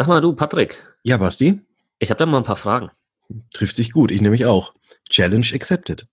Sag mal du, Patrick. Ja, Basti? Ich habe da mal ein paar Fragen. Trifft sich gut, ich nämlich auch. Challenge accepted.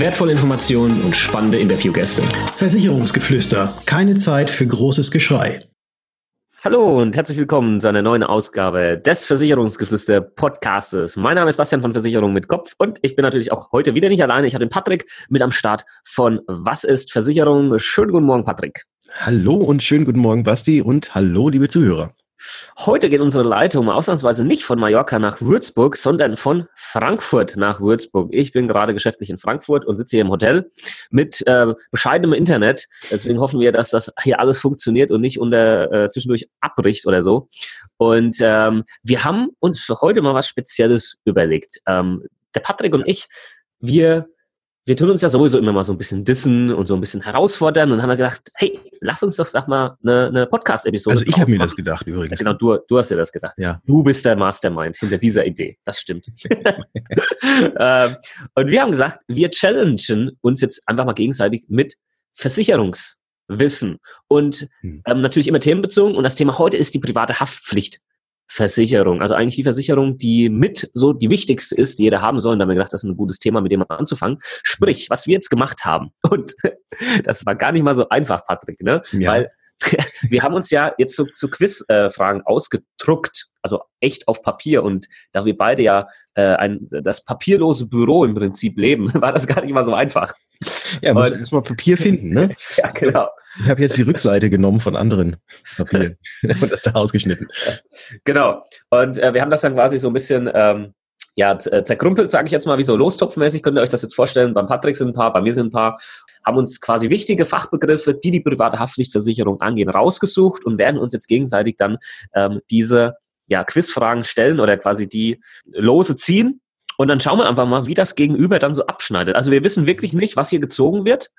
wertvolle Informationen und spannende Interviewgäste. Versicherungsgeflüster. Keine Zeit für großes Geschrei. Hallo und herzlich willkommen zu einer neuen Ausgabe des Versicherungsgeflüster Podcastes. Mein Name ist Bastian von Versicherung mit Kopf und ich bin natürlich auch heute wieder nicht alleine. Ich habe den Patrick mit am Start von Was ist Versicherung? Schönen guten Morgen, Patrick. Hallo und schönen guten Morgen, Basti und hallo, liebe Zuhörer. Heute geht unsere Leitung ausnahmsweise nicht von Mallorca nach Würzburg, sondern von Frankfurt nach Würzburg. Ich bin gerade geschäftlich in Frankfurt und sitze hier im Hotel mit äh, bescheidenem Internet. Deswegen hoffen wir, dass das hier alles funktioniert und nicht unter äh, zwischendurch abbricht oder so. Und ähm, wir haben uns für heute mal was Spezielles überlegt. Ähm, der Patrick und ich, wir wir tun uns ja sowieso immer mal so ein bisschen dissen und so ein bisschen herausfordern und haben wir gedacht, hey, lass uns doch, sag mal, eine, eine Podcast-Episode Also ich habe mir das gedacht übrigens. Ja, genau, du, du hast dir das gedacht. Ja. Du bist der Mastermind hinter dieser Idee. Das stimmt. ähm, und wir haben gesagt, wir challengen uns jetzt einfach mal gegenseitig mit Versicherungswissen und Hm. ähm, natürlich immer themenbezogen. Und das Thema heute ist die private Haftpflicht. Versicherung, also eigentlich die Versicherung, die mit so die wichtigste ist, die jeder haben soll. Und da haben wir gedacht, das ist ein gutes Thema, mit dem anzufangen. Sprich, was wir jetzt gemacht haben. Und das war gar nicht mal so einfach, Patrick, ne? Ja. Weil wir haben uns ja jetzt so zu Quizfragen ausgedruckt, also echt auf Papier. Und da wir beide ja äh, ein, das papierlose Büro im Prinzip leben, war das gar nicht mal so einfach. Ja, muss Und- erstmal Papier finden, ne? Ja, genau. Ich habe jetzt die Rückseite genommen von anderen Papieren und das da ausgeschnitten. Genau. Und äh, wir haben das dann quasi so ein bisschen ähm, ja, äh, zerkrumpelt, sage ich jetzt mal, wie so lostopfmäßig. Könnt ihr euch das jetzt vorstellen? Beim Patrick sind ein paar, bei mir sind ein paar. Haben uns quasi wichtige Fachbegriffe, die die private Haftpflichtversicherung angehen, rausgesucht und werden uns jetzt gegenseitig dann ähm, diese ja, Quizfragen stellen oder quasi die Lose ziehen. Und dann schauen wir einfach mal, wie das Gegenüber dann so abschneidet. Also wir wissen wirklich nicht, was hier gezogen wird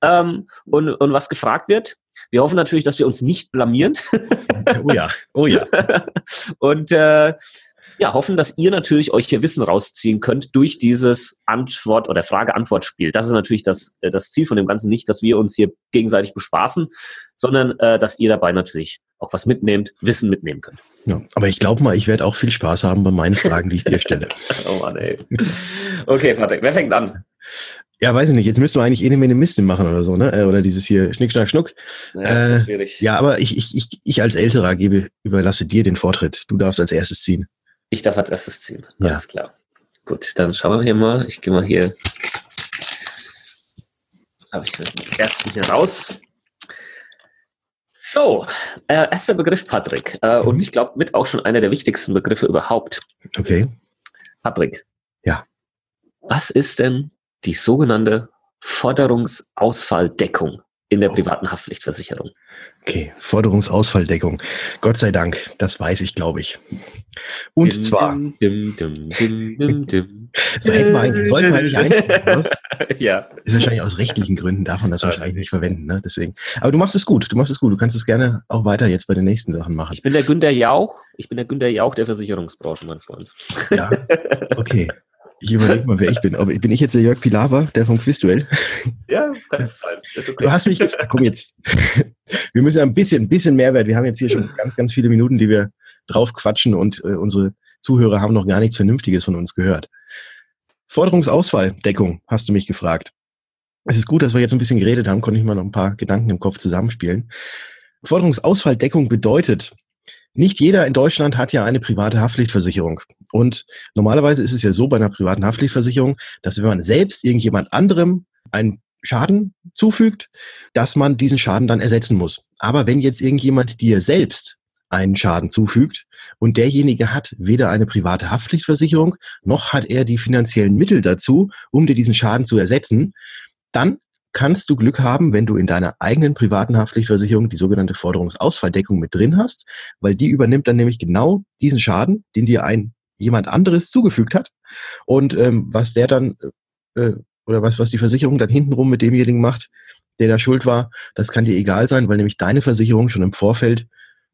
ähm, und, und was gefragt wird. Wir hoffen natürlich, dass wir uns nicht blamieren. Oh ja, oh ja. und äh, ja, hoffen, dass ihr natürlich euch hier Wissen rausziehen könnt durch dieses Antwort- oder Frage-Antwort-Spiel. Das ist natürlich das, äh, das Ziel von dem Ganzen, nicht, dass wir uns hier gegenseitig bespaßen, sondern äh, dass ihr dabei natürlich auch was mitnehmt, Wissen mitnehmen könnt. ja. Aber ich glaube mal, ich werde auch viel Spaß haben bei meinen Fragen, die ich dir stelle. Oh Mann, ey. Okay, Patrick, wer fängt an? Ja, weiß ich nicht. Jetzt müssten wir eigentlich eh eine Menge machen oder so, ne? Äh, Oder dieses hier Schnick, Schnack, Schnuck. Ja, Äh, schwierig. Ja, aber ich, ich, ich, ich als Älterer gebe, überlasse dir den Vortritt. Du darfst als erstes ziehen. Ich darf als erstes ziehen. Ja. Alles klar. Gut, dann schauen wir hier mal. Ich gehe mal hier. Habe ich den ersten hier raus. So, äh, erster Begriff, Patrick. Äh, Und Mhm. ich glaube, mit auch schon einer der wichtigsten Begriffe überhaupt. Okay. Patrick. Ja. Was ist denn die sogenannte Forderungsausfalldeckung in der Oh. privaten Haftpflichtversicherung? Okay. Forderungsausfalldeckung. Gott sei Dank. Das weiß ich, glaube ich. Und Dim, zwar, dim, dim, dim, dim, dim, dim. so hätten wir eigentlich, sollten wir eigentlich einstellen, ja. Ist wahrscheinlich aus rechtlichen Gründen darf man das wahrscheinlich nicht verwenden, ne? Deswegen. Aber du machst es gut. Du machst es gut. Du kannst es gerne auch weiter jetzt bei den nächsten Sachen machen. Ich bin der Günter Jauch. Ich bin der Günter Jauch der Versicherungsbranche, mein Freund. Ja. Okay. Ich überlege mal, wer ich bin. Aber bin ich jetzt der Jörg Pilawa, der vom Quizduell? Ja, kann es sein. Okay. Du hast mich gefragt. Komm jetzt. Wir müssen ja ein bisschen, ein bisschen Mehrwert. Wir haben jetzt hier schon ganz, ganz viele Minuten, die wir drauf quatschen und äh, unsere Zuhörer haben noch gar nichts Vernünftiges von uns gehört. Forderungsausfalldeckung, hast du mich gefragt. Es ist gut, dass wir jetzt ein bisschen geredet haben, konnte ich mal noch ein paar Gedanken im Kopf zusammenspielen. Forderungsausfalldeckung bedeutet, nicht jeder in Deutschland hat ja eine private Haftpflichtversicherung. Und normalerweise ist es ja so bei einer privaten Haftpflichtversicherung, dass wenn man selbst irgendjemand anderem einen Schaden zufügt, dass man diesen Schaden dann ersetzen muss. Aber wenn jetzt irgendjemand dir selbst einen Schaden zufügt und derjenige hat weder eine private Haftpflichtversicherung, noch hat er die finanziellen Mittel dazu, um dir diesen Schaden zu ersetzen, dann kannst du Glück haben, wenn du in deiner eigenen privaten Haftpflichtversicherung die sogenannte Forderungsausfalldeckung mit drin hast, weil die übernimmt dann nämlich genau diesen Schaden, den dir ein jemand anderes zugefügt hat und ähm, was der dann äh, oder was was die Versicherung dann hintenrum mit demjenigen macht, der da schuld war, das kann dir egal sein, weil nämlich deine Versicherung schon im Vorfeld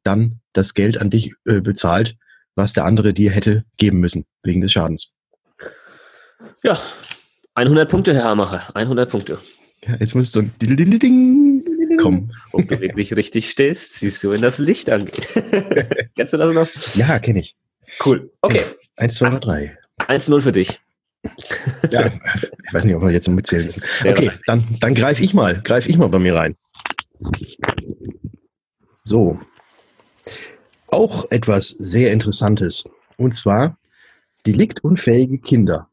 dann das Geld an dich äh, bezahlt, was der andere dir hätte geben müssen wegen des Schadens. Ja, 100 Punkte, Herr Hamacher, 100 Punkte. Ja, jetzt muss so ein Ding, Ding, Ding kommen. Ob du wirklich richtig stehst, siehst du, wenn das Licht angeht. Kennst du das noch? Ja, kenne ich. Cool. Okay. Eins, zwei drei. 1-0 für dich. Ja, ich weiß nicht, ob wir jetzt noch mitzählen müssen. Okay, dann, dann greife ich mal, greife ich mal bei mir rein. So. Auch etwas sehr Interessantes. Und zwar deliktunfähige Kinder.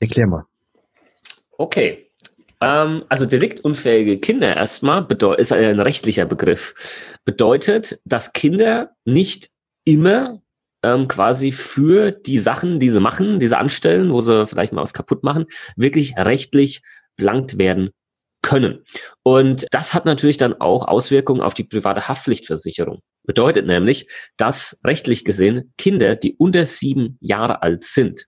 Erklär mal. Okay. Ähm, also deliktunfähige Kinder erstmal ist ein rechtlicher Begriff. Bedeutet, dass Kinder nicht immer ähm, quasi für die Sachen, die sie machen, die sie anstellen, wo sie vielleicht mal was kaputt machen, wirklich rechtlich belangt werden können. Und das hat natürlich dann auch Auswirkungen auf die private Haftpflichtversicherung. Bedeutet nämlich, dass rechtlich gesehen Kinder, die unter sieben Jahre alt sind,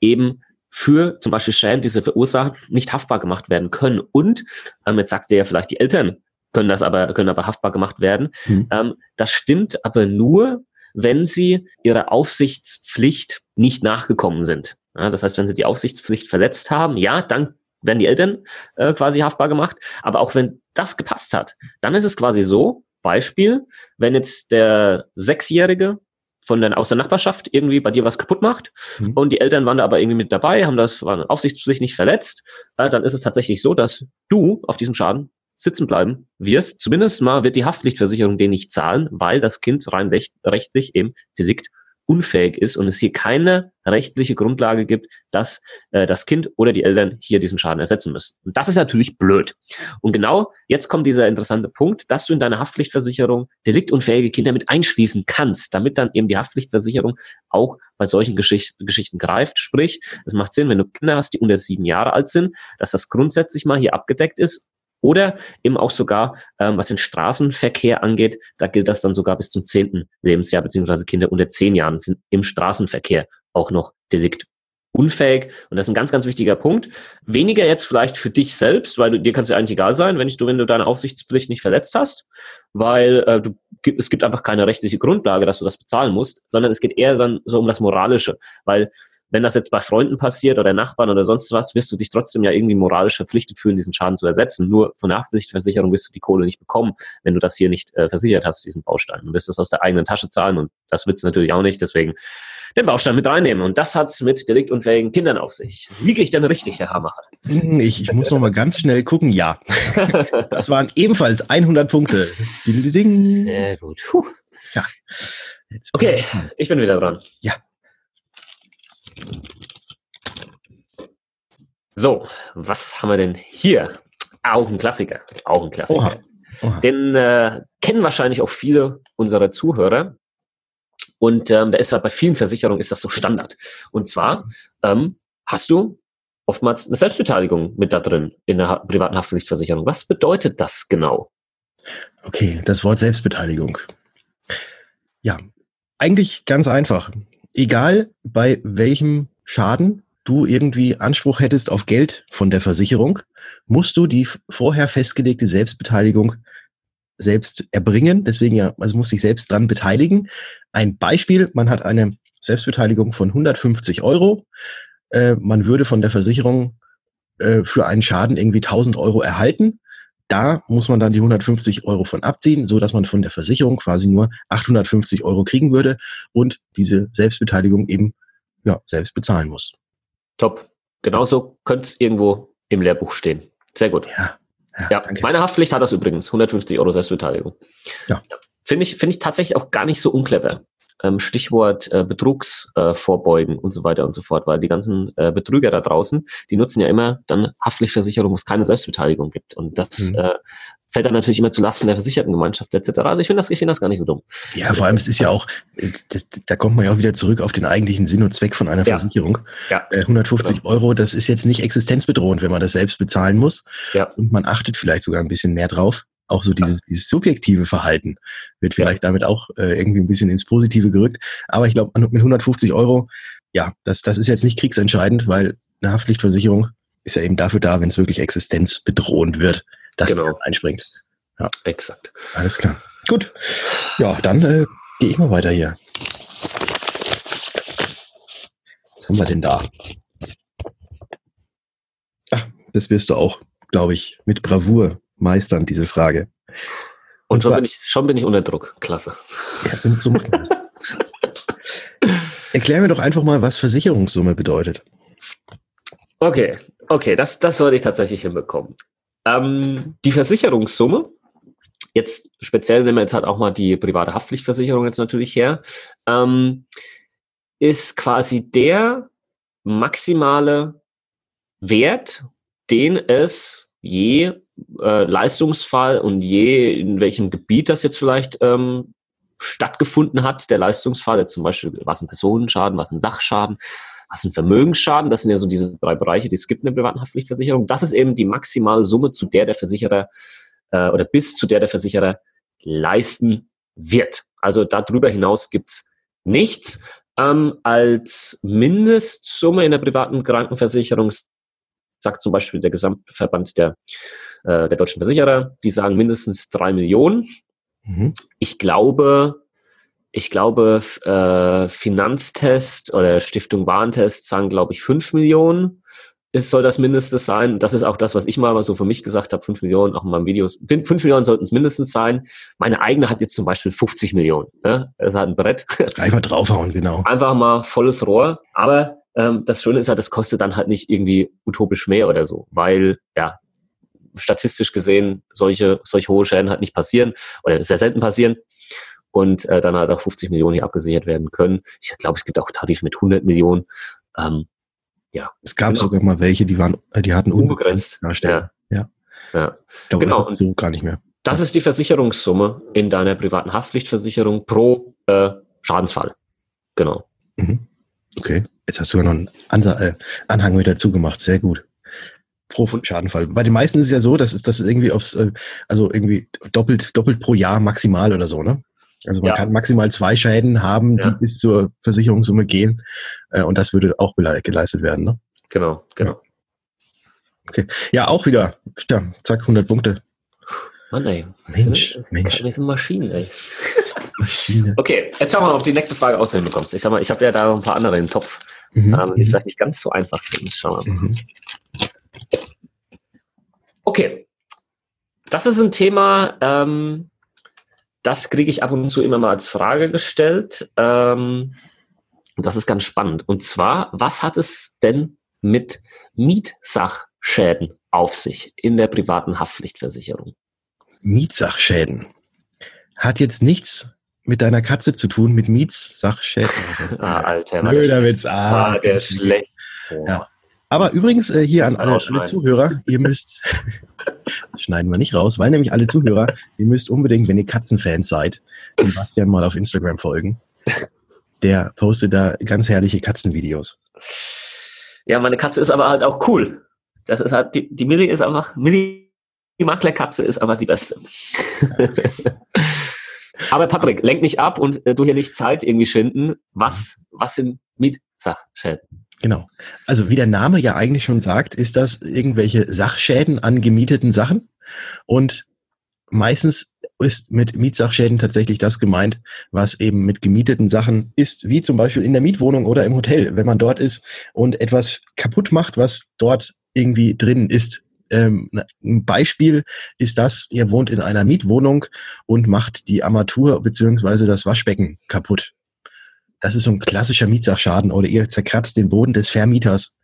eben für zum Beispiel Schäden, die sie verursachen, nicht haftbar gemacht werden können. Und, ähm, jetzt sagst du ja vielleicht, die Eltern können das aber, können aber haftbar gemacht werden. Hm. Ähm, das stimmt aber nur, wenn sie ihrer Aufsichtspflicht nicht nachgekommen sind. Ja, das heißt, wenn sie die Aufsichtspflicht verletzt haben, ja, dann werden die Eltern äh, quasi haftbar gemacht. Aber auch wenn das gepasst hat, dann ist es quasi so, Beispiel, wenn jetzt der Sechsjährige von der, aus der Nachbarschaft irgendwie bei dir was kaputt macht Mhm. und die Eltern waren da aber irgendwie mit dabei, haben das, waren Aufsichtspflicht nicht verletzt, äh, dann ist es tatsächlich so, dass du auf diesem Schaden sitzen bleiben wirst. Zumindest mal wird die Haftpflichtversicherung den nicht zahlen, weil das Kind rein recht, rechtlich eben Delikt unfähig ist und es hier keine rechtliche Grundlage gibt, dass äh, das Kind oder die Eltern hier diesen Schaden ersetzen müssen. Und das ist natürlich blöd. Und genau jetzt kommt dieser interessante Punkt, dass du in deiner Haftpflichtversicherung deliktunfähige Kinder mit einschließen kannst, damit dann eben die Haftpflichtversicherung auch bei solchen Geschicht Geschichten greift. Sprich, es macht Sinn, wenn du Kinder hast, die unter sieben Jahre alt sind, dass das grundsätzlich mal hier abgedeckt ist oder eben auch sogar, ähm, was den Straßenverkehr angeht, da gilt das dann sogar bis zum zehnten Lebensjahr, beziehungsweise Kinder unter zehn Jahren sind im Straßenverkehr auch noch deliktunfähig. Und das ist ein ganz, ganz wichtiger Punkt. Weniger jetzt vielleicht für dich selbst, weil du, dir kann es ja eigentlich egal sein, wenn, ich, du, wenn du deine Aufsichtspflicht nicht verletzt hast, weil äh, du, es gibt einfach keine rechtliche Grundlage, dass du das bezahlen musst, sondern es geht eher dann so um das Moralische, weil wenn das jetzt bei Freunden passiert oder Nachbarn oder sonst was, wirst du dich trotzdem ja irgendwie moralisch verpflichtet fühlen, diesen Schaden zu ersetzen. Nur von der Haftpflichtversicherung wirst du die Kohle nicht bekommen, wenn du das hier nicht äh, versichert hast, diesen Baustein. Du wirst das aus der eigenen Tasche zahlen und das willst du natürlich auch nicht, deswegen den Baustein mit reinnehmen. Und das hat's mit deliktunfähigen Kindern auf sich. Liege ich denn richtig, Herr Hammacher? Hm, Ich, ich muss noch mal ganz schnell gucken. Ja, das waren ebenfalls 100 Punkte. Sehr gut. Puh. Jetzt- Okay, ich bin wieder dran. Ja. So, was haben wir denn hier? Auch ein Klassiker. Auch ein Klassiker. Oha. Oha. Den äh, kennen wahrscheinlich auch viele unserer Zuhörer. Und ähm, da ist halt bei vielen Versicherungen ist das so Standard. Und zwar ähm, hast du oftmals eine Selbstbeteiligung mit da drin in der ha privaten Haftpflichtversicherung. Was bedeutet das genau? Okay, das Wort Selbstbeteiligung. Ja, eigentlich ganz einfach. Egal bei welchem Schaden du irgendwie Anspruch hättest auf Geld von der Versicherung, musst du die vorher festgelegte Selbstbeteiligung selbst erbringen. Deswegen ja, also muss sich selbst dran beteiligen. Ein Beispiel, man hat eine Selbstbeteiligung von 150 Euro. Äh, man würde von der Versicherung äh, für einen Schaden irgendwie 1000 Euro erhalten. Da muss man dann die 150 Euro von abziehen, so dass man von der Versicherung quasi nur 850 Euro kriegen würde und diese Selbstbeteiligung eben ja, selbst bezahlen muss. Top. Genauso könnte es irgendwo im Lehrbuch stehen. Sehr gut. Ja, Ja, danke. meine Haftpflicht hat das übrigens. 150 Euro Selbstbeteiligung. Ja. Finde ich, finde ich tatsächlich auch gar nicht so unclever. Ähm, Stichwort äh, Betrugsvorbeugen äh, und so weiter und so fort, weil die ganzen äh, Betrüger da draußen, die nutzen ja immer dann Haftpflichtversicherung, wo es keine Selbstbeteiligung gibt. Und das mhm. äh, fällt dann natürlich immer zu Lasten der Versichertengemeinschaft etc. Also ich finde das, ich finde das gar nicht so dumm. Ja, vor allem es ist ja auch, das, da kommt man ja auch wieder zurück auf den eigentlichen Sinn und Zweck von einer ja. Versicherung. Ja. 150 genau. Euro, das ist jetzt nicht existenzbedrohend, wenn man das selbst bezahlen muss. Ja. Und man achtet vielleicht sogar ein bisschen mehr drauf. Auch so dieses, dieses subjektive Verhalten wird vielleicht damit auch äh, irgendwie ein bisschen ins Positive gerückt. Aber ich glaube, mit 150 Euro, ja, das, das ist jetzt nicht kriegsentscheidend, weil eine Haftpflichtversicherung ist ja eben dafür da, wenn es wirklich existenzbedrohend wird dass genau. dann einspringt. Ja. Exakt. Alles klar. Gut. Ja, dann äh, gehe ich mal weiter hier. Was haben wir denn da? Ach, das wirst du auch, glaube ich, mit Bravour meistern, diese Frage. Und, Und schon, bin ich, schon bin ich unter Druck. Klasse. Ja, so, so macht man das. Erklär mir doch einfach mal, was Versicherungssumme bedeutet. Okay, okay, das, das sollte ich tatsächlich hinbekommen. Ähm, die Versicherungssumme, jetzt speziell nehmen wir jetzt halt auch mal die private Haftpflichtversicherung jetzt natürlich her, ähm, ist quasi der maximale Wert, den es je äh, Leistungsfall und je in welchem Gebiet das jetzt vielleicht ähm, stattgefunden hat, der Leistungsfall, jetzt zum Beispiel was ein Personenschaden, was ein Sachschaden, was ein Vermögensschaden, das sind ja so diese drei Bereiche, die es gibt in der privaten Haftpflichtversicherung. Das ist eben die maximale Summe, zu der der Versicherer äh, oder bis zu der der Versicherer leisten wird. Also darüber hinaus gibt's nichts. Ähm, als Mindestsumme in der privaten Krankenversicherung sagt zum Beispiel der Gesamtverband der, äh, der deutschen Versicherer, die sagen mindestens drei Millionen. Mhm. Ich glaube, ich glaube, äh, Finanztest oder Stiftung Warentest sagen, glaube ich, 5 Millionen. Es soll das Mindeste sein. Das ist auch das, was ich mal so für mich gesagt habe. 5 Millionen, auch in meinen Videos. 5 Millionen sollten es mindestens sein. Meine eigene hat jetzt zum Beispiel 50 Millionen. Ne? Das hat ein Brett. Einfach draufhauen, genau. Einfach mal volles Rohr. Aber ähm, das Schöne ist halt, das kostet dann halt nicht irgendwie utopisch mehr oder so. Weil, ja, statistisch gesehen solche, solche hohe Schäden halt nicht passieren oder sehr selten passieren und äh, dann halt auch 50 Millionen hier abgesichert werden können. Ich glaube, es gibt auch Tarife mit 100 Millionen. Ähm, ja. Es gab genau. sogar mal welche, die waren, äh, die hatten unbegrenzt. Ja. ja. ja. Glaube, genau. So gar nicht mehr. Das ist die Versicherungssumme in deiner privaten Haftpflichtversicherung pro äh, Schadensfall. Genau. Mhm. Okay. Jetzt hast du ja noch einen äh, Anhang mit dazu gemacht. Sehr gut. Pro Schadenfall. Bei den meisten ist es ja so, dass es das irgendwie aufs, äh, also irgendwie doppelt, doppelt pro Jahr maximal oder so, ne? Also man ja. kann maximal zwei Schäden haben, die ja. bis zur Versicherungssumme gehen. Äh, und das würde auch geleistet werden. Ne? Genau, genau. Okay. Ja, auch wieder. Ja, zack, 100 Punkte. Mann, ey. Mensch, sind, Mensch. Das sind Maschinen, ey. Maschine. Okay, jetzt schauen wir mal, ob du die nächste Frage aussehen bekommst. Ich sag mal, ich habe ja da noch ein paar andere im Topf, mhm. ähm, die vielleicht nicht ganz so einfach sind. Schauen wir mal. Mhm. Okay. Das ist ein Thema, ähm, das kriege ich ab und zu immer mal als Frage gestellt. Ähm, und das ist ganz spannend. Und zwar, was hat es denn mit Mietsachschäden auf sich in der privaten Haftpflichtversicherung? Mietsachschäden hat jetzt nichts mit deiner Katze zu tun, mit Mietsachschäden. ah, Alter. Blöder Witz. Ah, ah, der schlecht. Ja. Aber übrigens äh, hier an alle, alle Zuhörer, ihr müsst, schneiden wir nicht raus, weil nämlich alle Zuhörer, ihr müsst unbedingt, wenn ihr Katzenfans seid, den Bastian mal auf Instagram folgen. Der postet da ganz herrliche Katzenvideos. Ja, meine Katze ist aber halt auch cool. Das ist halt, die, die Millie ist einfach, Millie, die Maklerkatze ist einfach die beste. aber Patrick, lenk nicht ab und äh, du hier nicht Zeit irgendwie schinden. Was, was sind Mietsachschäden? Genau. Also wie der Name ja eigentlich schon sagt, ist das irgendwelche Sachschäden an gemieteten Sachen. Und meistens ist mit Mietsachschäden tatsächlich das gemeint, was eben mit gemieteten Sachen ist, wie zum Beispiel in der Mietwohnung oder im Hotel, wenn man dort ist und etwas kaputt macht, was dort irgendwie drin ist. Ähm, ein Beispiel ist das, ihr wohnt in einer Mietwohnung und macht die Armatur beziehungsweise das Waschbecken kaputt. Das ist so ein klassischer Mietsachschaden oder ihr zerkratzt den Boden des Vermieters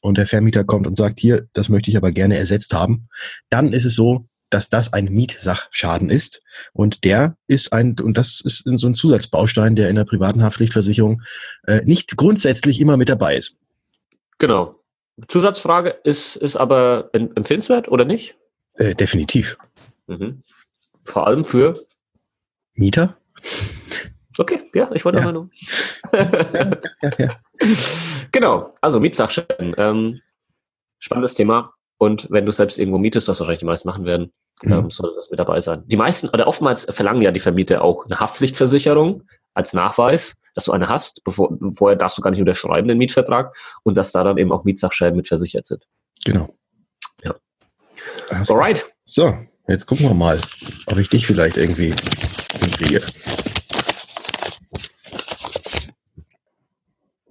und der Vermieter kommt und sagt, hier, das möchte ich aber gerne ersetzt haben. Dann ist es so, dass das ein Mietsachschaden ist. Und der ist ein, und das ist so ein Zusatzbaustein, der in der privaten Haftpflichtversicherung äh, nicht grundsätzlich immer mit dabei ist. Genau. Zusatzfrage, ist, ist aber empfehlenswert oder nicht? Äh, definitiv. Mhm. Vor allem für Mieter? Okay, ja, ich wollte ja. nur. ja, ja, ja. Genau, also Mietsachschäden. Ähm, spannendes Thema. Und wenn du selbst irgendwo mietest, was wahrscheinlich die meisten machen werden, mhm. ähm, sollte das mit dabei sein. Die meisten, oder oftmals verlangen ja die Vermieter auch eine Haftpflichtversicherung als Nachweis, dass du eine hast. Bevor, vorher darfst du gar nicht unterschreiben, den Mietvertrag, und dass da dann eben auch Mietsachschäden mit versichert sind. Genau. Ja. Alright. So, jetzt gucken wir mal, ob ich dich vielleicht irgendwie kriege.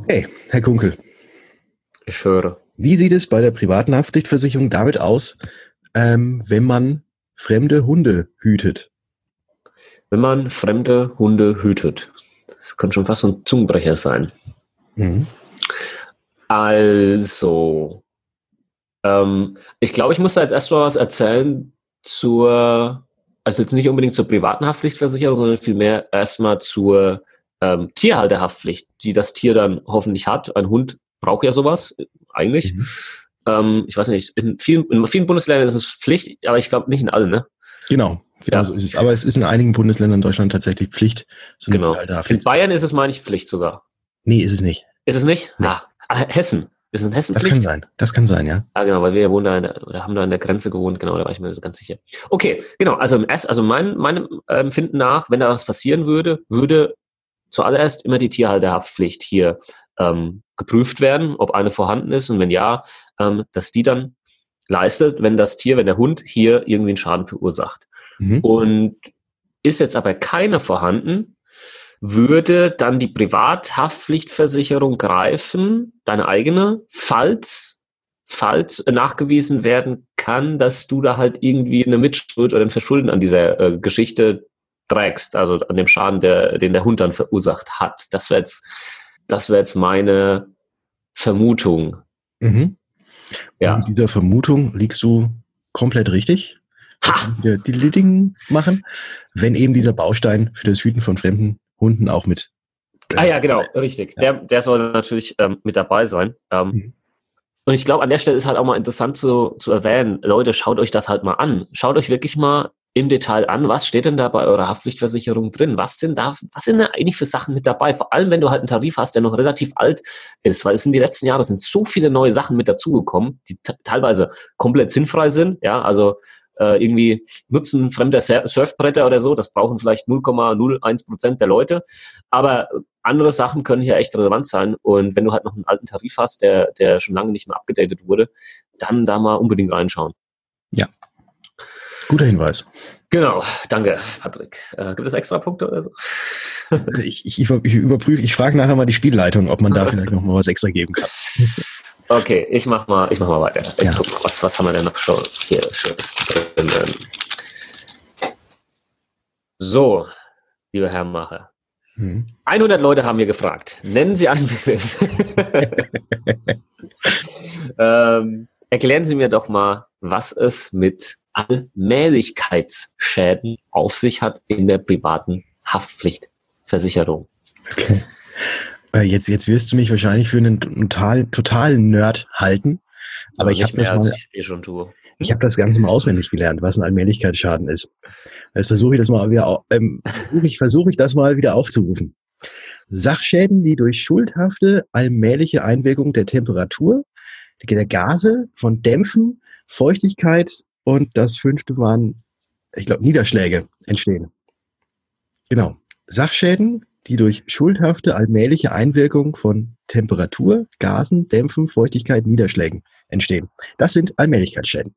Okay, Herr Kunkel. Ich höre. Wie sieht es bei der privaten Haftpflichtversicherung damit aus, ähm, wenn man fremde Hunde hütet? Wenn man fremde Hunde hütet. Das kann schon fast ein Zungenbrecher sein. Mhm. Also, ähm, ich glaube, ich muss da jetzt erstmal was erzählen zur, also jetzt nicht unbedingt zur privaten Haftpflichtversicherung, sondern vielmehr erstmal zur ähm, Tierhalterhaftpflicht, die das Tier dann hoffentlich hat. Ein Hund braucht ja sowas, eigentlich. Mhm. Ähm, ich weiß nicht, in vielen, in vielen Bundesländern ist es Pflicht, aber ich glaube nicht in allen, ne? Genau, genau ja. so ist es. Aber es ist in einigen Bundesländern in Deutschland tatsächlich Pflicht. So genau. In Bayern ist es, meine ich, Pflicht sogar. Nee, ist es nicht. Ist es nicht? Nee. Ah, Hessen. Ist es in Hessen Das Pflicht? kann sein. Das kann sein, ja. Ah, genau, weil wir wohnen da, der, haben da an der Grenze gewohnt, genau, da war ich mir ganz sicher. Okay, genau, also, also mein, meinem Empfinden nach, wenn da was passieren würde, würde zuallererst immer die Tierhalterhaftpflicht hier ähm, geprüft werden, ob eine vorhanden ist und wenn ja, ähm, dass die dann leistet, wenn das Tier, wenn der Hund hier irgendwie einen Schaden verursacht. Mhm. Und ist jetzt aber keine vorhanden, würde dann die Privathaftpflichtversicherung greifen, deine eigene, falls, falls nachgewiesen werden kann, dass du da halt irgendwie eine Mitschuld oder ein Verschulden an dieser äh, Geschichte trägst, also an dem Schaden, der, den der Hund dann verursacht hat. Das wäre jetzt, das wäre jetzt meine Vermutung. Mhm. Ja. Und dieser Vermutung liegst du komplett richtig. Ha! Die, die Ding machen, wenn eben dieser Baustein für das Hüten von fremden Hunden auch mit. ah ja, genau, richtig. Ja. Der, der soll natürlich ähm, mit dabei sein. Ähm, mhm. Und ich glaube, an der Stelle ist halt auch mal interessant zu, zu erwähnen, Leute, schaut euch das halt mal an. Schaut euch wirklich mal im Detail an, was steht denn da bei eurer Haftpflichtversicherung drin? Was sind da, was sind da eigentlich für Sachen mit dabei? Vor allem, wenn du halt einen Tarif hast, der noch relativ alt ist, weil es in den letzten Jahren sind so viele neue Sachen mit dazugekommen, die teilweise komplett sinnfrei sind, ja, also äh, irgendwie nutzen fremder Surfbretter oder so, das brauchen vielleicht 0,01 Prozent der Leute, aber andere Sachen können hier echt relevant sein und wenn du halt noch einen alten Tarif hast, der, der schon lange nicht mehr abgedatet wurde, dann da mal unbedingt reinschauen. Ja, Guter Hinweis. Genau, danke, Patrick. Äh, gibt es extra Punkte oder so? ich, ich, ich überprüfe, ich frage nachher mal die Spielleitung, ob man da vielleicht noch mal was extra geben kann. Okay, ich mach mal, ich mach mal weiter. Ja. guck was, was haben wir denn noch schon hier Schönes? So, lieber Herr Macher. Hm. 100 Leute haben mir gefragt, nennen Sie einen Begriff. ähm, erklären Sie mir doch mal, was es mit Allmählichkeitsschäden auf sich hat in der privaten Haftpflichtversicherung. Okay. Äh, jetzt, jetzt wirst du mich wahrscheinlich für einen total, totalen Nerd halten. Aber ich habe das mal, ich, schon tue. ich habe das Ganze mal auswendig gelernt, was ein Allmählichkeitsschaden ist. Jetzt versuche ich das mal wieder, ähm, versuche ich, versuche ich das mal wieder aufzurufen. Sachschäden, die durch schuldhafte allmähliche Einwirkung der Temperatur, der Gase, von Dämpfen, Feuchtigkeit und das fünfte waren, ich glaube, Niederschläge entstehen. Genau. Sachschäden, die durch schuldhafte allmähliche Einwirkung von Temperatur, Gasen, Dämpfen, Feuchtigkeit, Niederschlägen entstehen. Das sind Allmählichkeitsschäden.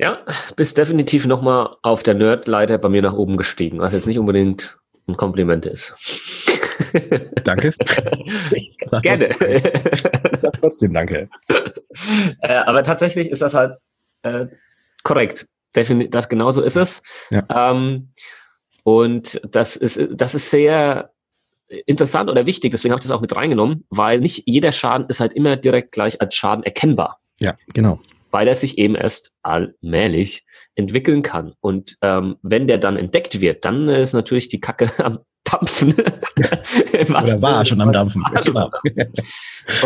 Ja, bist definitiv nochmal auf der Nerdleiter bei mir nach oben gestiegen, was jetzt nicht unbedingt ein Kompliment ist. Danke. Gerne. trotzdem danke. Äh, aber tatsächlich ist das halt äh, korrekt. Definitiv, das genauso ist es. Ja. Ähm, und das ist, das ist sehr interessant oder wichtig, deswegen habe ich das auch mit reingenommen, weil nicht jeder Schaden ist halt immer direkt gleich als Schaden erkennbar. Ja, genau. weil er sich eben erst allmählich entwickeln kann. Und ähm, wenn der dann entdeckt wird, dann ist natürlich die Kacke am Dampfen. Oder war schon am Dampfen. Am Dampfen.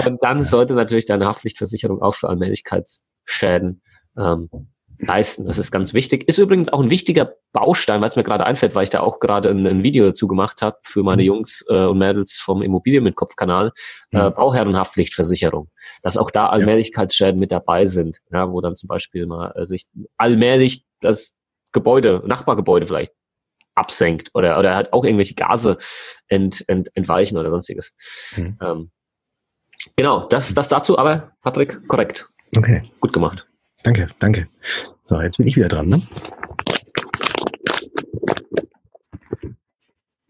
Und dann sollte natürlich deine Haftpflichtversicherung auch für Allmählichkeitsschäden ähm, leisten. Das ist ganz wichtig. Ist übrigens auch ein wichtiger Baustein, weil es mir gerade einfällt, weil ich da auch gerade ein, ein, Video dazu gemacht habe für meine mhm. Jungs äh, und Mädels vom Immobilien mit Kopfkanal, äh, mhm. Bauherrenhaftpflichtversicherung, dass auch da Allmählichkeitsschäden mit dabei sind, ja, wo dann zum Beispiel mal äh, sich allmählich das Gebäude, Nachbargebäude vielleicht absenkt oder, oder halt auch irgendwelche Gase ent, ent, entweichen oder sonstiges. Mhm. Ähm, genau, das, das dazu, aber Patrick, korrekt. Okay. Gut gemacht. Danke, danke. So, jetzt bin ich wieder dran, ne?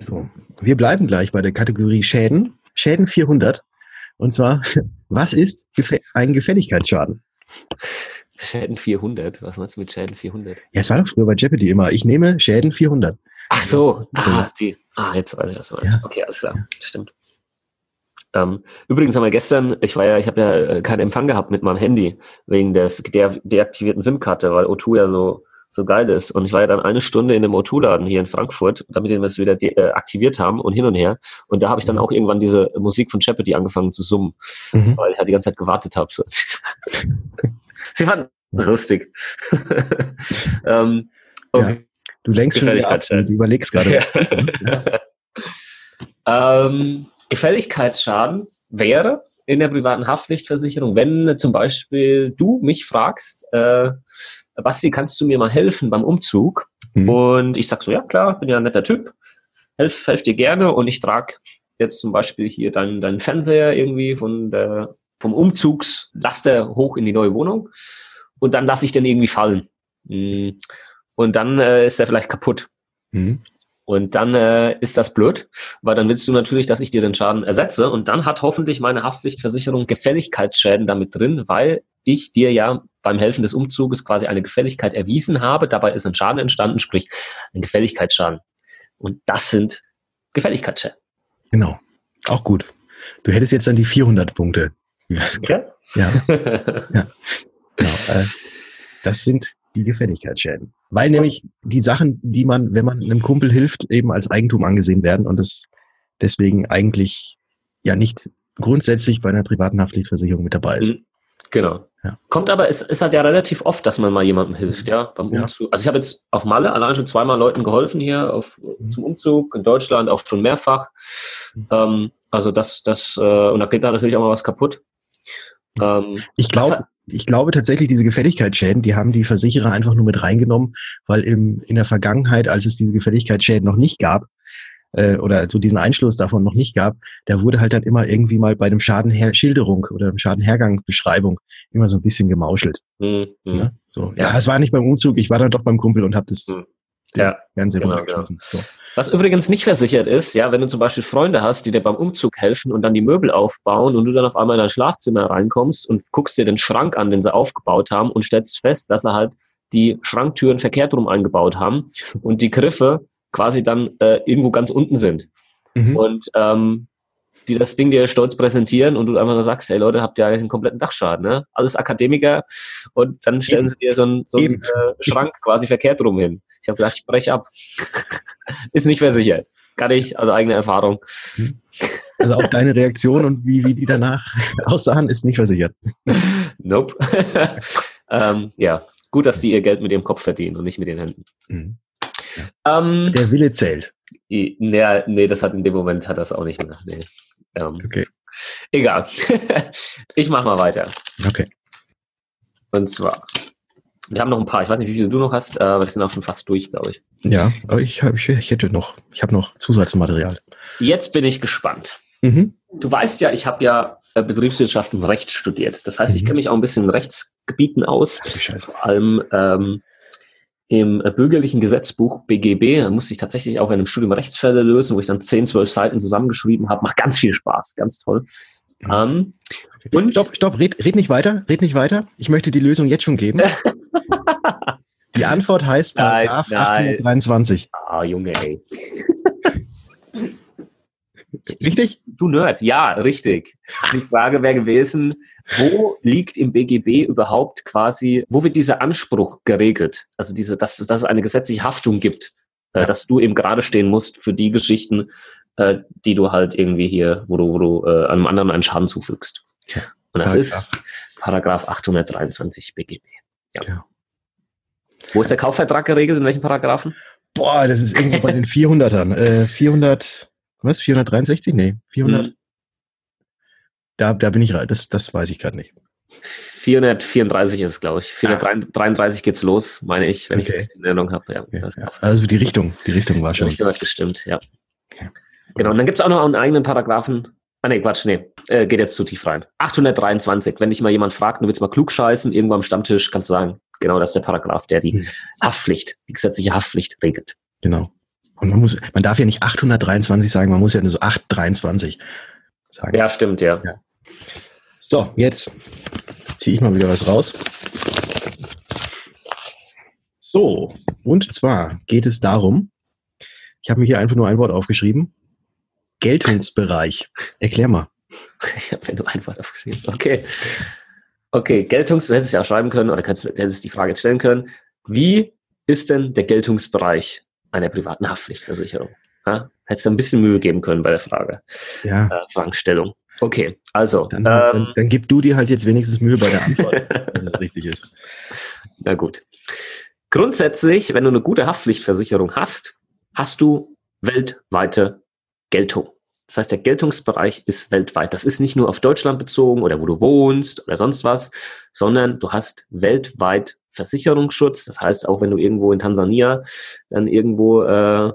So, wir bleiben gleich bei der Kategorie Schäden. Schäden 400. Und zwar, was ist ein Gefälligkeitsschaden? Schäden 400? Was meinst du mit Schäden 400? Ja, es war doch früher bei Jeopardy immer. Ich nehme Schäden 400. Ach so, ah, die. Ah, jetzt weiß ich, was du meinst. Ja. Okay, alles klar. Stimmt. Ähm, übrigens haben wir gestern, ich war ja, ich habe ja äh, keinen Empfang gehabt mit meinem Handy wegen des de deaktivierten SIM-Karte, weil O2 ja so so geil ist. Und ich war ja dann eine Stunde in dem O2-Laden hier in Frankfurt, damit wir es wieder äh, aktiviert haben und hin und her. Und da habe ich dann mhm. auch irgendwann diese Musik von Jeopardy angefangen zu summen, mhm. weil ich halt die ganze Zeit gewartet habe. Sie fanden lustig. ähm, okay. Ja, du lenkst schon wieder ab, du überlegst gerade. ähm, Gefälligkeitsschaden wäre in der privaten Haftpflichtversicherung, wenn zum Beispiel du mich fragst, äh, Basti, kannst du mir mal helfen beim Umzug? Mhm. Und ich sag so, ja klar, bin ja ein netter Typ, helf, helf dir gerne und ich trage jetzt zum Beispiel hier deinen, deinen Fernseher irgendwie von der, vom Umzugslaster hoch in die neue Wohnung und dann lasse ich den irgendwie fallen. Mhm. Und dann äh, ist er vielleicht kaputt. Mhm. Und dann äh, ist das blöd, weil dann willst du natürlich, dass ich dir den Schaden ersetze. Und dann hat hoffentlich meine Haftpflichtversicherung Gefälligkeitsschäden damit drin, weil ich dir ja beim Helfen des Umzuges quasi eine Gefälligkeit erwiesen habe. Dabei ist ein Schaden entstanden, sprich ein Gefälligkeitsschaden. Und das sind Gefälligkeitsschäden. Genau. Auch gut. Du hättest jetzt dann die 400 Punkte. Ja. Ja. ja. Genau. Äh, das sind die Gefälligkeitsschäden. Weil nämlich die Sachen, die man, wenn man einem Kumpel hilft, eben als Eigentum angesehen werden und das deswegen eigentlich ja nicht grundsätzlich bei einer privaten Haftpflichtversicherung mit dabei ist. Mhm. Genau. Ja. Kommt aber, es ist halt ja relativ oft, dass man mal jemandem hilft, ja, beim Umzug. Ja. Also ich habe jetzt auf Malle allein schon zweimal Leuten geholfen hier auf, mhm. zum Umzug, in Deutschland auch schon mehrfach. Mhm. Ähm, also das, das, äh, und da geht da natürlich auch mal was kaputt. Ähm, ich glaube, ich glaube tatsächlich, diese Gefälligkeitsschäden, die haben die Versicherer einfach nur mit reingenommen, weil im, in der Vergangenheit, als es diese Gefälligkeitsschäden noch nicht gab, äh, oder so diesen Einschluss davon noch nicht gab, da wurde halt dann immer irgendwie mal bei dem Schadenschilderung oder dem Schadenhergangbeschreibung immer so ein bisschen gemauschelt. Mhm. Ja, so. ja, es war nicht beim Umzug, ich war dann doch beim Kumpel und habe das mhm ja, Fernseher genau, genau. So. Was übrigens nicht versichert ist, ja, wenn du zum Beispiel Freunde hast, die dir beim Umzug helfen und dann die Möbel aufbauen und du dann auf einmal in dein Schlafzimmer reinkommst und guckst dir den Schrank an, den sie aufgebaut haben und stellst fest, dass sie halt die Schranktüren verkehrt rum eingebaut haben und die Griffe quasi dann äh, irgendwo ganz unten sind. Mhm. Und ähm, die das Ding dir stolz präsentieren und du einfach nur sagst, hey Leute, habt ihr eigentlich einen kompletten Dachschaden, ne? Alles Akademiker und dann stellen Eben. sie dir so einen, so einen äh, Schrank quasi verkehrt rum hin. Ich habe gedacht, ich breche ab. ist nicht versichert. Kann ich, also eigene Erfahrung. Also auch deine Reaktion und wie, wie die danach aussahen, ist nicht versichert. Nope. ähm, ja, gut, dass die ihr Geld mit ihrem Kopf verdienen und nicht mit den Händen. Mhm. Ja. Ähm, Der Wille zählt. Nee, nee, das hat in dem Moment hat das auch nicht mehr. Nee. Ähm, okay. Egal. ich mach mal weiter. Okay. Und zwar, wir haben noch ein paar. Ich weiß nicht, wie viele du noch hast, aber wir sind auch schon fast durch, glaube ich. Ja, aber ich, hab, ich, ich hätte noch, ich habe noch Zusatzmaterial. Jetzt bin ich gespannt. Mhm. Du weißt ja, ich habe ja äh, Betriebswirtschaft und Recht studiert. Das heißt, mhm. ich kenne mich auch ein bisschen in Rechtsgebieten aus. Vor allem ähm, im äh, bürgerlichen Gesetzbuch BGB. Da musste ich tatsächlich auch in einem Studium Rechtsfälle lösen, wo ich dann 10, 12 Seiten zusammengeschrieben habe. Macht ganz viel Spaß, ganz toll. Mhm. Ähm, und stopp, stopp, red, red nicht weiter, red nicht weiter. Ich möchte die Lösung jetzt schon geben. die Antwort heißt Paragraph 823. Ah, Junge, ey. Richtig? Du Nerd, ja, richtig. Die Frage wäre gewesen, wo liegt im BGB überhaupt quasi, wo wird dieser Anspruch geregelt? Also diese, dass, dass es eine gesetzliche Haftung gibt, äh, dass du eben gerade stehen musst für die Geschichten, äh, die du halt irgendwie hier, wo du, wo du äh, einem anderen einen Schaden zufügst. Und das ist Paragraph 823 BGB. Ja. ja. Wo ist der Kaufvertrag geregelt? In welchen Paragraphen? Boah, das ist irgendwo bei den 400ern. Äh, 400, was? 463? Nee, 400. Hm. Da, da bin ich rein. Das, das weiß ich gerade nicht. 434 ist, glaube ich. 433 ah. geht's los, meine ich, wenn okay. ich in Erinnerung habe. Ja, okay. ja, Also die Richtung, die Richtung war schon. Die Richtung hat gestimmt, ja. Okay. Genau, und dann gibt's auch noch einen eigenen Paragraphen. Ah nee, Quatsch, nee, äh, geht jetzt zu tief rein. 823, wenn dich mal jemand fragt, du willst mal klug scheißen, irgendwo am Stammtisch, kannst du sagen, genau das ist der Paragraph, der die hm. Haftpflicht, die gesetzliche Haftpflicht regelt. Genau. Und man muss, man darf ja nicht 823 sagen, man muss ja nur so 823 sagen. Ja, stimmt, ja. ja. So, jetzt ziehe ich mal wieder was raus. So, und zwar geht es darum, ich habe mir hier einfach nur ein Wort aufgeschrieben. Geltungsbereich. Erklär mal. Ich habe mir nur ein Wort aufgeschrieben. Okay. Okay, Geltungs, du hättest es ja auch schreiben können oder kannst, hättest die Frage jetzt stellen können. Wie ist denn der Geltungsbereich einer privaten Haftpflichtversicherung? Ja? Hättest du ein bisschen Mühe geben können bei der Frage. Ja. Äh, Fragestellung. Okay, also. Dann, ähm, dann, dann, gib du dir halt jetzt wenigstens Mühe bei der Antwort, dass es richtig ist. Na gut. Grundsätzlich, wenn du eine gute Haftpflichtversicherung hast, hast du weltweite Geltung. Das heißt, der Geltungsbereich ist weltweit. Das ist nicht nur auf Deutschland bezogen oder wo du wohnst oder sonst was, sondern du hast weltweit Versicherungsschutz. Das heißt, auch wenn du irgendwo in Tansania dann irgendwo äh,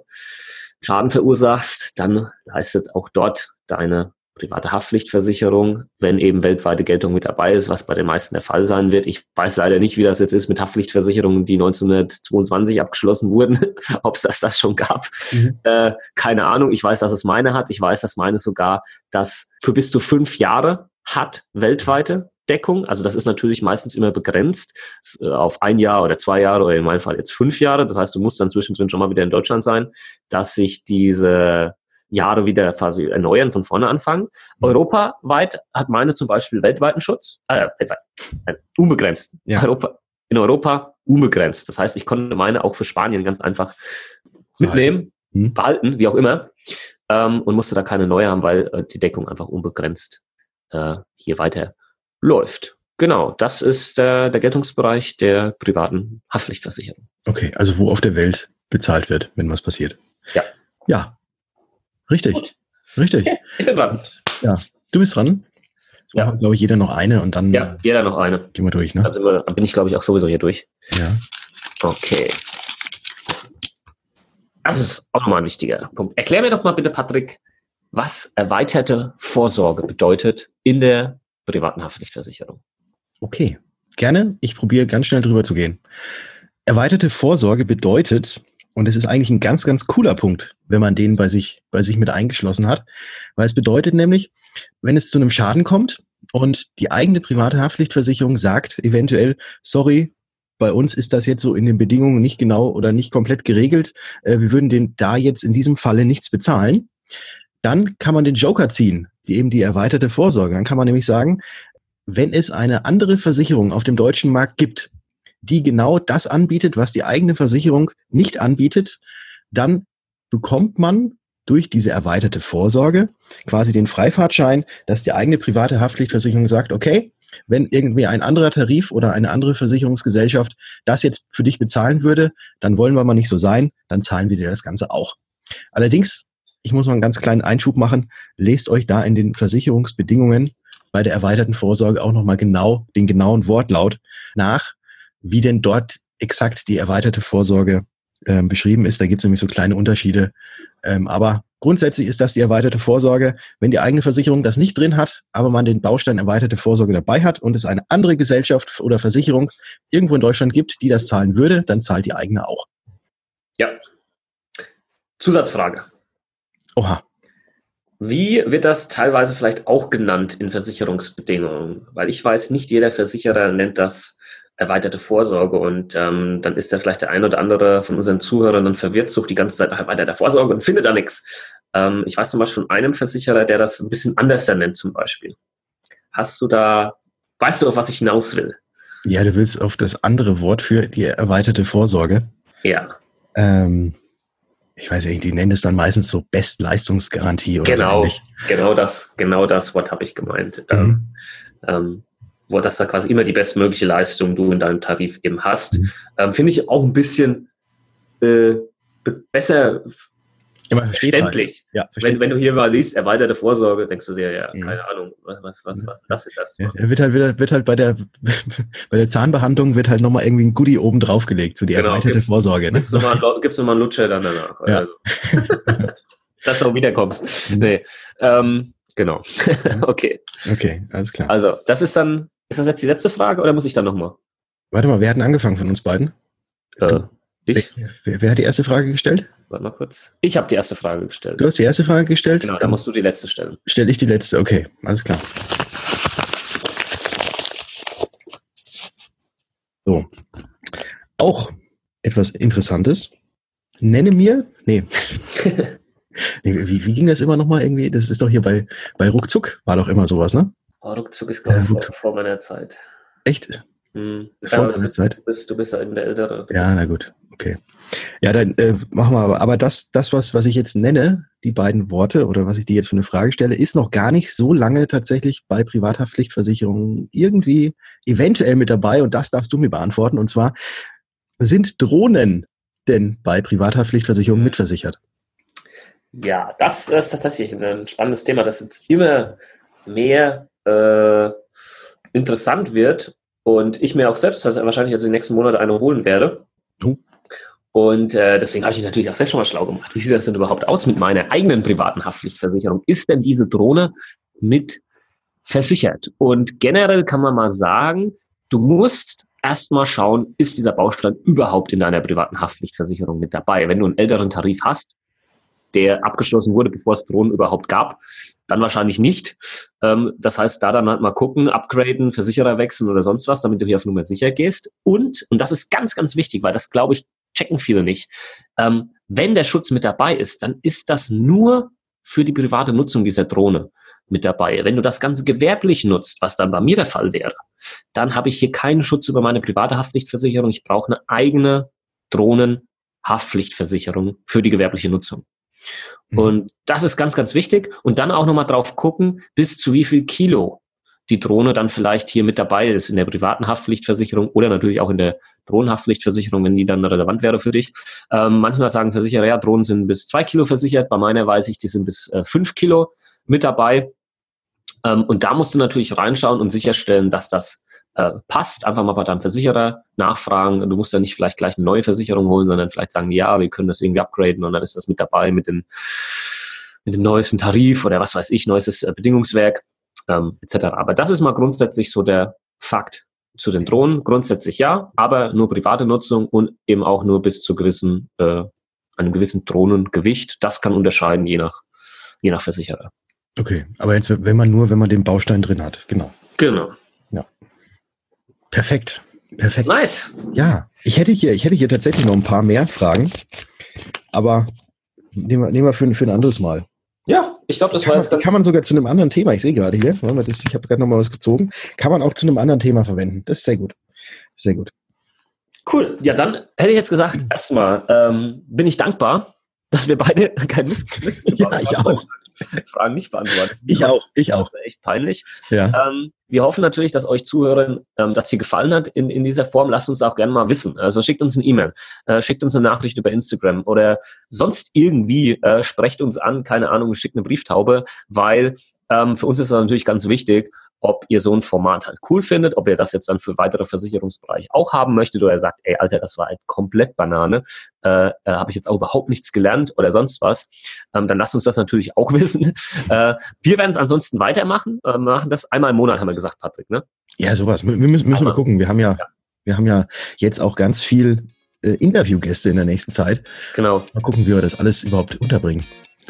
Schaden verursachst, dann leistet auch dort deine private Haftpflichtversicherung, wenn eben weltweite Geltung mit dabei ist, was bei den meisten der Fall sein wird. Ich weiß leider nicht, wie das jetzt ist mit Haftpflichtversicherungen, die 1922 abgeschlossen wurden, ob es das, das schon gab. Mhm. Äh, keine Ahnung. Ich weiß, dass es meine hat. Ich weiß, dass meine sogar das für bis zu fünf Jahre hat, weltweite Deckung. Also das ist natürlich meistens immer begrenzt äh, auf ein Jahr oder zwei Jahre oder in meinem Fall jetzt fünf Jahre. Das heißt, du musst dann zwischendrin schon mal wieder in Deutschland sein, dass sich diese Jahre wieder quasi erneuern, von vorne anfangen. Mhm. Europaweit hat meine zum Beispiel weltweiten Schutz, äh, weltweit, äh, unbegrenzt. Ja. Europa, in Europa unbegrenzt. Das heißt, ich konnte meine auch für Spanien ganz einfach mitnehmen, mhm. behalten, wie auch immer, ähm, und musste da keine neue haben, weil äh, die Deckung einfach unbegrenzt äh, hier weiter läuft. Genau, das ist der, der Geltungsbereich der privaten Haftpflichtversicherung. Okay, also wo auf der Welt bezahlt wird, wenn was passiert. Ja. Ja, Richtig. Gut. Richtig. Okay, ich bin dran. Ja, du bist dran. Jetzt ja. glaube ich, jeder noch eine und dann. Ja, jeder noch eine. Gehen wir durch, ne? Also bin ich, glaube ich, auch sowieso hier durch. Ja. Okay. Das ist auch nochmal ein wichtiger Punkt. Erklär mir doch mal bitte, Patrick, was erweiterte Vorsorge bedeutet in der privaten Haftpflichtversicherung. Okay, gerne. Ich probiere ganz schnell drüber zu gehen. Erweiterte Vorsorge bedeutet, und es ist eigentlich ein ganz, ganz cooler Punkt, wenn man den bei sich, bei sich mit eingeschlossen hat. Weil es bedeutet nämlich, wenn es zu einem Schaden kommt und die eigene private Haftpflichtversicherung sagt eventuell, sorry, bei uns ist das jetzt so in den Bedingungen nicht genau oder nicht komplett geregelt. Äh, wir würden den da jetzt in diesem Falle nichts bezahlen. Dann kann man den Joker ziehen, die eben die erweiterte Vorsorge. Dann kann man nämlich sagen, wenn es eine andere Versicherung auf dem deutschen Markt gibt, die genau das anbietet, was die eigene Versicherung nicht anbietet, dann bekommt man durch diese erweiterte Vorsorge quasi den Freifahrtschein, dass die eigene private Haftpflichtversicherung sagt, okay, wenn irgendwie ein anderer Tarif oder eine andere Versicherungsgesellschaft das jetzt für dich bezahlen würde, dann wollen wir mal nicht so sein, dann zahlen wir dir das Ganze auch. Allerdings, ich muss mal einen ganz kleinen Einschub machen, lest euch da in den Versicherungsbedingungen bei der erweiterten Vorsorge auch nochmal genau den genauen Wortlaut nach, wie denn dort exakt die erweiterte Vorsorge ähm, beschrieben ist. Da gibt es nämlich so kleine Unterschiede. Ähm, aber grundsätzlich ist das die erweiterte Vorsorge. Wenn die eigene Versicherung das nicht drin hat, aber man den Baustein erweiterte Vorsorge dabei hat und es eine andere Gesellschaft oder Versicherung irgendwo in Deutschland gibt, die das zahlen würde, dann zahlt die eigene auch. Ja. Zusatzfrage. Oha. Wie wird das teilweise vielleicht auch genannt in Versicherungsbedingungen? Weil ich weiß, nicht jeder Versicherer nennt das erweiterte Vorsorge und ähm, dann ist da vielleicht der ein oder andere von unseren Zuhörern dann verwirrt, sucht die ganze Zeit nach erweiterter Vorsorge und findet da nichts. Ähm, ich weiß zum Beispiel von einem Versicherer, der das ein bisschen anders nennt zum Beispiel. Hast du da, weißt du, auf was ich hinaus will? Ja, du willst auf das andere Wort für die erweiterte Vorsorge. Ja. Ähm, ich weiß nicht, die nennen es dann meistens so Bestleistungsgarantie oder genau, so ähnlich. Genau das, genau das Wort habe ich gemeint. Mhm. Ähm, ähm, wo das da quasi immer die bestmögliche Leistung du in deinem Tarif eben hast. Mhm. Ähm, Finde ich auch ein bisschen äh, besser Immer verständlich. Ja, wenn, wenn du hier mal liest, erweiterte Vorsorge, denkst du dir, ja, mhm. keine Ahnung, was, was, was, das jetzt erst ja, wird halt, wird, wird halt bei der, bei der Zahnbehandlung wird halt nochmal irgendwie ein Goodie oben drauf gelegt, so die genau, erweiterte gibt, Vorsorge. Ne? Gibt's nochmal noch einen Lutscher dann danach. Ja. Also. Dass du auch wiederkommst. Mhm. Nee. Ähm, genau. okay. Okay, alles klar. Also, das ist dann, ist das jetzt die letzte Frage oder muss ich dann nochmal? Warte mal, wer hat denn angefangen von uns beiden? Äh, ich. Wer, wer, hat die erste Frage gestellt? Warte mal kurz. Ich habe die erste Frage gestellt. Du hast die erste Frage gestellt? Genau, dann musst du die letzte stellen. Stelle ich die letzte, okay, alles klar. So. Auch etwas Interessantes. Nenne mir, nee. nee wie, wie ging das immer nochmal irgendwie? Das ist doch hier bei, bei Ruckzuck, war doch immer sowas, ne? Oh, Ruckzuck ist, glaube ich, äh, vor, meiner Zeit. Echt? Hm. Vor ja, deiner Zeit? Du bist, du bist eben der Ältere. Ja, na gut. Okay. Ja, dann äh, machen wir aber. Aber das, das was, was ich jetzt nenne, die beiden Worte oder was ich dir jetzt für eine Frage stelle, ist noch gar nicht so lange tatsächlich bei Privathaftpflichtversicherungen irgendwie eventuell mit dabei und das darfst du mir beantworten. Und zwar, sind Drohnen denn bei Privathaftpflichtversicherungen mitversichert? Ja, das ist tatsächlich ein spannendes Thema, das jetzt immer mehr äh, interessant wird und ich mir auch selbst wahrscheinlich in den nächsten Monaten eine holen werde. Oh. Und äh, deswegen habe ich mich natürlich auch selbst schon mal schlau gemacht. Wie sieht das denn überhaupt aus mit meiner eigenen privaten Haftpflichtversicherung? Ist denn diese Drohne mit versichert? Und generell kann man mal sagen, du musst erstmal schauen, ist dieser Baustein überhaupt in deiner privaten Haftpflichtversicherung mit dabei? Wenn du einen älteren Tarif hast, der abgeschlossen wurde, bevor es Drohnen überhaupt gab, dann wahrscheinlich nicht. Ähm, das heißt, da dann halt mal gucken, upgraden, Versicherer wechseln oder sonst was, damit du hier auf Nummer sicher gehst. Und, und das ist ganz, ganz wichtig, weil das, glaube ich, checken viele nicht. Ähm, wenn der Schutz mit dabei ist, dann ist das nur für die private Nutzung dieser Drohne mit dabei. Wenn du das Ganze gewerblich nutzt, was dann bei mir der Fall wäre, dann habe ich hier keinen Schutz über meine private Haftpflichtversicherung. Ich brauche eine eigene Drohnenhaftpflichtversicherung für die gewerbliche Nutzung. Mhm. Und das ist ganz, ganz wichtig. Und dann auch nochmal drauf gucken, bis zu wie viel Kilo die Drohne dann vielleicht hier mit dabei ist in der privaten Haftpflichtversicherung oder natürlich auch in der Drohnenhaftpflichtversicherung, wenn die dann relevant wäre für dich. Ähm, manchmal sagen Versicherer, ja, Drohnen sind bis zwei Kilo versichert. Bei meiner weiß ich, die sind bis äh, fünf Kilo mit dabei. Ähm, und da musst du natürlich reinschauen und sicherstellen, dass das äh, passt. Einfach mal bei deinem Versicherer nachfragen. Du musst ja nicht vielleicht gleich eine neue Versicherung holen, sondern vielleicht sagen, ja, wir können das irgendwie upgraden und dann ist das mit dabei mit, den, mit dem neuesten Tarif oder was weiß ich, neuestes äh, Bedingungswerk ähm, etc. Aber das ist mal grundsätzlich so der Fakt zu den Drohnen. Grundsätzlich ja, aber nur private Nutzung und eben auch nur bis zu gewissen, äh, einem gewissen Drohnengewicht. Das kann unterscheiden je nach, je nach Versicherer. Okay, aber jetzt, wenn man nur, wenn man den Baustein drin hat, genau. Genau. Perfekt. Perfekt. Nice. Ja, ich hätte hier, ich hätte hier tatsächlich noch ein paar mehr Fragen, aber nehmen wir, nehmen wir für, für ein anderes Mal. Ja, ich glaube, das kann war jetzt man, ganz Kann man sogar zu einem anderen Thema, ich sehe gerade hier, das, ich habe gerade noch mal was gezogen, kann man auch zu einem anderen Thema verwenden. Das ist sehr gut. Sehr gut. Cool. Ja, dann hätte ich jetzt gesagt, erstmal ähm, bin ich dankbar, dass wir beide kein Mist, Mist Ja, ich auch. Fragen nicht beantwortet. Ich auch, ich auch. echt peinlich. Ja. Ähm, wir hoffen natürlich, dass euch Zuhörern ähm, das hier gefallen hat in, in dieser Form. Lasst uns auch gerne mal wissen. Also schickt uns ein E-Mail, äh, schickt uns eine Nachricht über Instagram oder sonst irgendwie äh, sprecht uns an, keine Ahnung, schickt eine Brieftaube, weil ähm, für uns ist das natürlich ganz wichtig, ob ihr so ein Format halt cool findet, ob ihr das jetzt dann für weitere Versicherungsbereiche auch haben möchtet oder ihr sagt, ey, Alter, das war halt komplett Banane, äh, äh, habe ich jetzt auch überhaupt nichts gelernt oder sonst was, ähm, dann lasst uns das natürlich auch wissen. Äh, wir werden es ansonsten weitermachen. Äh, machen das einmal im Monat, haben wir gesagt, Patrick, ne? Ja, sowas. Wir müssen, müssen wir gucken. Wir haben ja, ja, wir haben ja jetzt auch ganz viel äh, Interviewgäste in der nächsten Zeit. Genau. Mal gucken, wie wir das alles überhaupt unterbringen.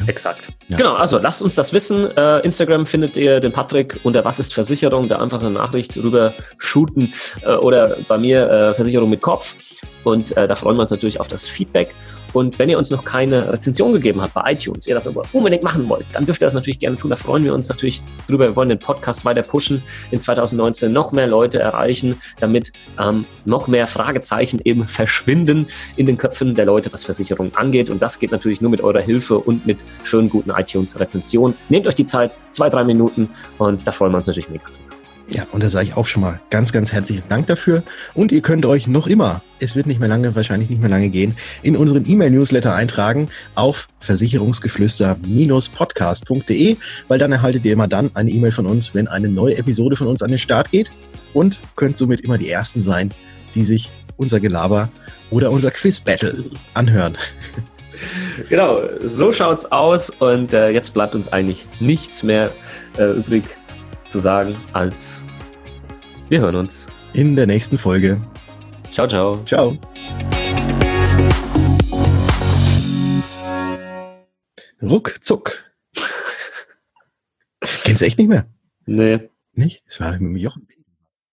Exakt. Ja. Genau, also lasst uns das wissen. Äh, Instagram findet ihr den Patrick unter Was ist Versicherung, da einfach eine Nachricht rüber shooten äh, oder bei mir äh, Versicherung mit Kopf. Und da freuen wir uns natürlich auf das Feedback. Und wenn ihr uns noch keine Rezension gegeben habt bei iTunes, ihr das aber unbedingt machen wollt, dann dürft ihr das natürlich gerne tun. Da freuen wir uns natürlich drüber. Wir wollen den Podcast weiter pushen, in 2019 noch mehr Leute erreichen, damit ähm, noch mehr Fragezeichen eben verschwinden in den Köpfen der Leute, was Versicherungen angeht. Und das geht natürlich nur mit eurer Hilfe und mit schönen guten iTunes-Rezensionen. Nehmt euch die Zeit, zwei, drei Minuten und da freuen wir uns natürlich mega drüber. Ja, und da sage ich auch schon mal ganz, ganz herzlichen Dank dafür. Und ihr könnt euch noch immer, es wird nicht mehr lange, wahrscheinlich nicht mehr lange gehen, in unseren E-Mail-Newsletter eintragen auf versicherungsgeflüster-podcast.de, weil dann erhaltet ihr immer dann eine E-Mail von uns, wenn eine neue Episode von uns an den Start geht und könnt somit immer die Ersten sein, die sich unser Gelaber oder unser Quiz-Battle anhören. Genau, so schaut's aus und äh, jetzt bleibt uns eigentlich nichts mehr äh, übrig zu sagen als wir hören uns. In der nächsten Folge. Ciao, ciao. Ciao. Ruckzuck. Kennst du echt nicht mehr? Nee. Nicht? Es war mit Jochen.